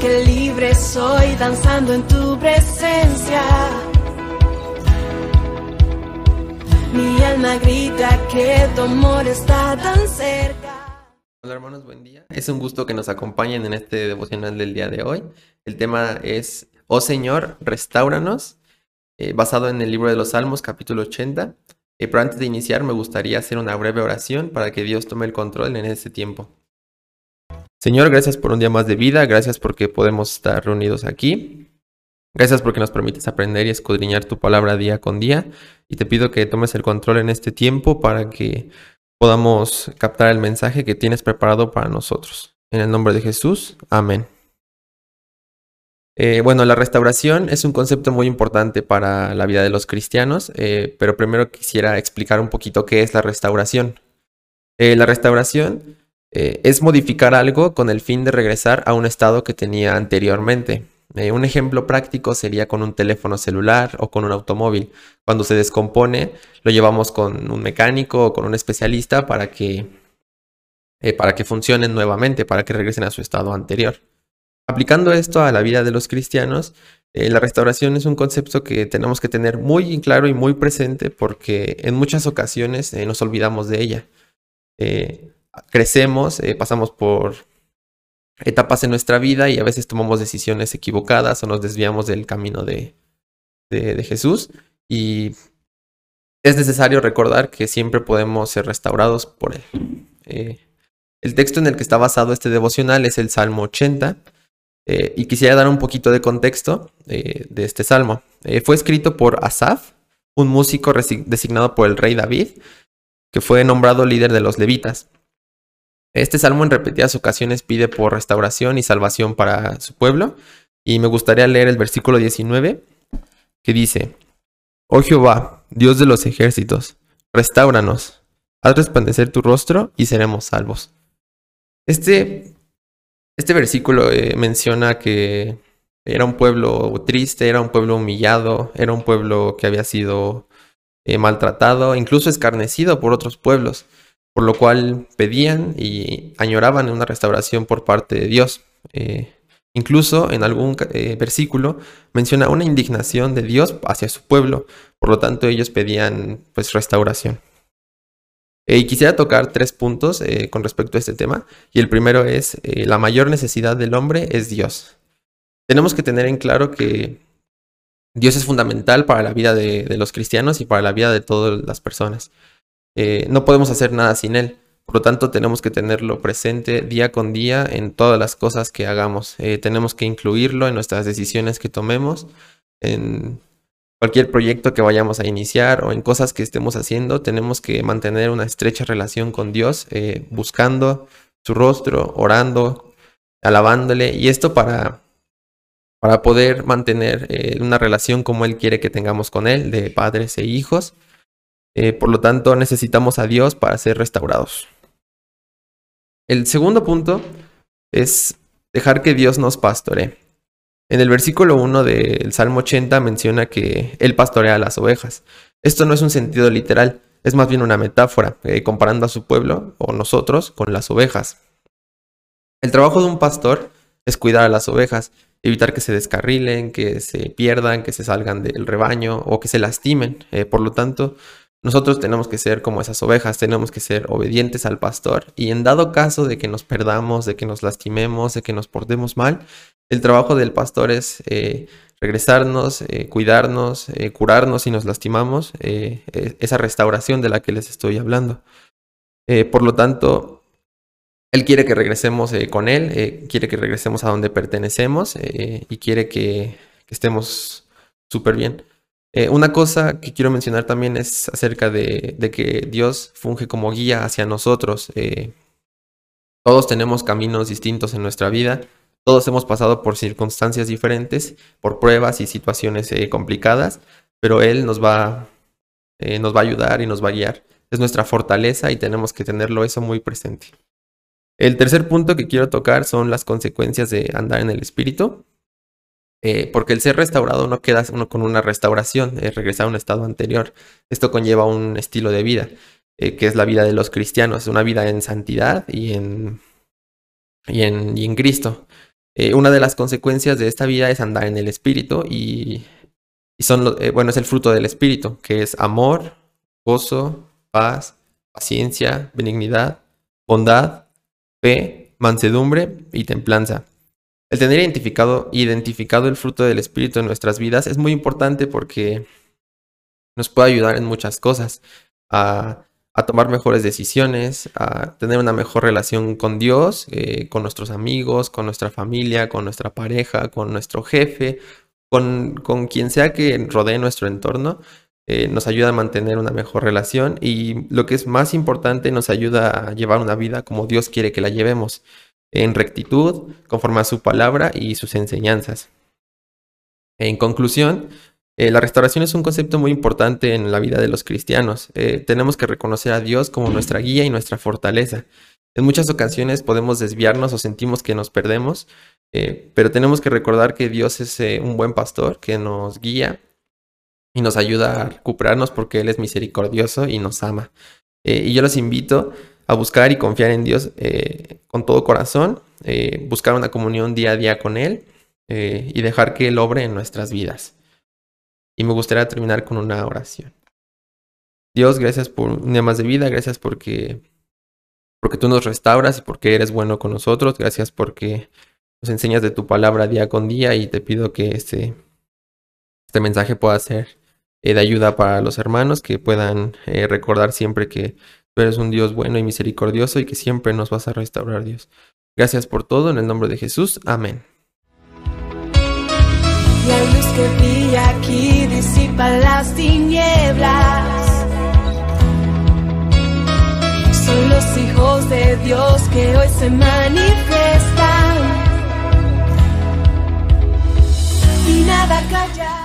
Que libre soy danzando en tu presencia. Mi alma grita que tu amor está tan cerca. Hola hermanos, buen día. Es un gusto que nos acompañen en este devocional del día de hoy. El tema es, oh Señor, restauranos, eh, basado en el libro de los Salmos, capítulo 80. Eh, pero antes de iniciar, me gustaría hacer una breve oración para que Dios tome el control en este tiempo. Señor, gracias por un día más de vida, gracias porque podemos estar reunidos aquí. Gracias porque nos permites aprender y escudriñar tu palabra día con día. Y te pido que tomes el control en este tiempo para que podamos captar el mensaje que tienes preparado para nosotros. En el nombre de Jesús, amén. Eh, bueno, la restauración es un concepto muy importante para la vida de los cristianos, eh, pero primero quisiera explicar un poquito qué es la restauración. Eh, la restauración es modificar algo con el fin de regresar a un estado que tenía anteriormente. un ejemplo práctico sería con un teléfono celular o con un automóvil. Cuando se descompone, lo llevamos con un mecánico o con un especialista para que, para que funcionen nuevamente, para que regresen a su estado anterior. Aplicando esto a la vida de los cristianos, eh, la restauración es un concepto que tenemos que tener muy claro y muy presente porque en muchas ocasiones eh, nos olvidamos de ella. Eh, crecemos, pasamos por etapas en nuestra vida y a veces tomamos decisiones equivocadas o nos desviamos del camino de, de Jesús y es necesario recordar que siempre podemos ser restaurados por Él. el texto en el que está basado este devocional es el Salmo 80 eh, y quisiera dar un poquito de contexto eh, de este salmo. Eh, fue escrito por Asaf, un músico designado por el rey David, que fue nombrado líder de los levitas. Este salmo en repetidas ocasiones pide por restauración y salvación para su pueblo, y me gustaría leer el versículo 19, que dice, Oh Jehová, Dios de los ejércitos, restauranos, haz resplandecer tu rostro y seremos salvos. Este este versículo eh, menciona que era un pueblo triste, era un pueblo humillado, era un pueblo que había sido eh, maltratado, incluso escarnecido por otros pueblos, por lo cual pedían y añoraban una restauración por parte de Dios. Eh, incluso en algún versículo menciona una indignación de Dios hacia su pueblo, por lo tanto ellos pedían pues restauración. Eh, y quisiera tocar tres puntos eh, con respecto a este tema. Y el primero es, eh, la mayor necesidad del hombre es Dios. Tenemos que tener en claro que Dios es fundamental para la vida de, los cristianos y para la vida de todas las personas. No podemos hacer nada sin Él. Por lo tanto, tenemos que tenerlo presente día con día en todas las cosas que hagamos. tenemos que incluirlo en nuestras decisiones que tomemos, en cualquier proyecto que vayamos a iniciar o en cosas que estemos haciendo, tenemos que mantener una estrecha relación con Dios, eh, buscando su rostro, orando, alabándole, y esto para, para poder mantener eh, una relación como Él quiere que tengamos con Él, de padres e hijos. Eh, por lo tanto, necesitamos a Dios para ser restaurados. El segundo punto es dejar que Dios nos pastoree. En el versículo 1 del Salmo 80 menciona que él pastorea a las ovejas. Esto no es un sentido literal, es más bien una metáfora, eh, comparando a su pueblo o nosotros con las ovejas. El trabajo de un pastor es cuidar a las ovejas, evitar que se descarrilen, que se pierdan, que se salgan del rebaño o que se lastimen. Eh, por lo tanto, nosotros tenemos que ser como esas ovejas, tenemos que ser obedientes al pastor y en dado caso de que nos perdamos, de que nos lastimemos, de que nos portemos mal, el trabajo del pastor es eh, regresarnos, eh, cuidarnos, eh, curarnos si nos lastimamos, esa restauración de la que les estoy hablando. por lo tanto, Él quiere que regresemos con Él, quiere que regresemos a donde pertenecemos y quiere que, estemos súper bien. Una cosa que quiero mencionar también es acerca de, que Dios funge como guía hacia nosotros. todos tenemos caminos distintos en nuestra vida todos hemos pasado por circunstancias diferentes, por pruebas y situaciones eh, complicadas, pero Él nos va, eh, nos va a ayudar y nos va a guiar. Es nuestra fortaleza y tenemos que tenerlo eso muy presente. El tercer punto que quiero tocar son las consecuencias de andar en el espíritu. Eh, porque el ser restaurado no queda uno con una restauración, es regresar a un estado anterior. Esto conlleva un estilo de vida, que es la vida de los cristianos, una vida en santidad y en, y en, y Cristo. Eh, una de las consecuencias de esta vida es andar en el espíritu y, son, eh, bueno, es el fruto del espíritu, que es amor, gozo, paz, paciencia, benignidad, bondad, fe, mansedumbre y templanza. El tener identificado, identificado el fruto del espíritu en nuestras vidas es muy importante porque nos puede ayudar en muchas cosas. A tomar mejores decisiones, a tener una mejor relación con Dios, eh, con nuestros amigos, con nuestra familia, con nuestra pareja, con nuestro jefe, con, con quien sea que rodee nuestro entorno. Eh, nos ayuda a mantener una mejor relación y lo que es más importante nos ayuda a llevar una vida como Dios quiere que la llevemos, en rectitud, conforme a su palabra y sus enseñanzas. En conclusión, eh, la restauración es un concepto muy importante en la vida de los cristianos. Eh, tenemos que reconocer a Dios como nuestra guía y nuestra fortaleza. En muchas ocasiones podemos desviarnos o sentimos que nos perdemos, eh, pero tenemos que recordar que Dios es un buen pastor que nos guía y nos ayuda a recuperarnos porque Él es misericordioso y nos ama. y yo los invito a buscar y confiar en Dios con todo corazón, buscar una comunión día a día con Él y dejar que Él obre en nuestras vidas. Y me gustaría terminar con una oración. Dios, gracias por un día más de vida, gracias porque, porque tú nos restauras y porque eres bueno con nosotros, gracias porque nos enseñas de tu palabra día con día y te pido que este, este mensaje pueda ser eh, de ayuda para los hermanos, que puedan eh, recordar siempre que tú eres un Dios bueno y misericordioso y que siempre nos vas a restaurar, Dios. Gracias por todo, en el nombre de Jesús, amén. La luz que brilla aquí disipa las tinieblas. Son los hijos de Dios que hoy se manifiestan. Y nada.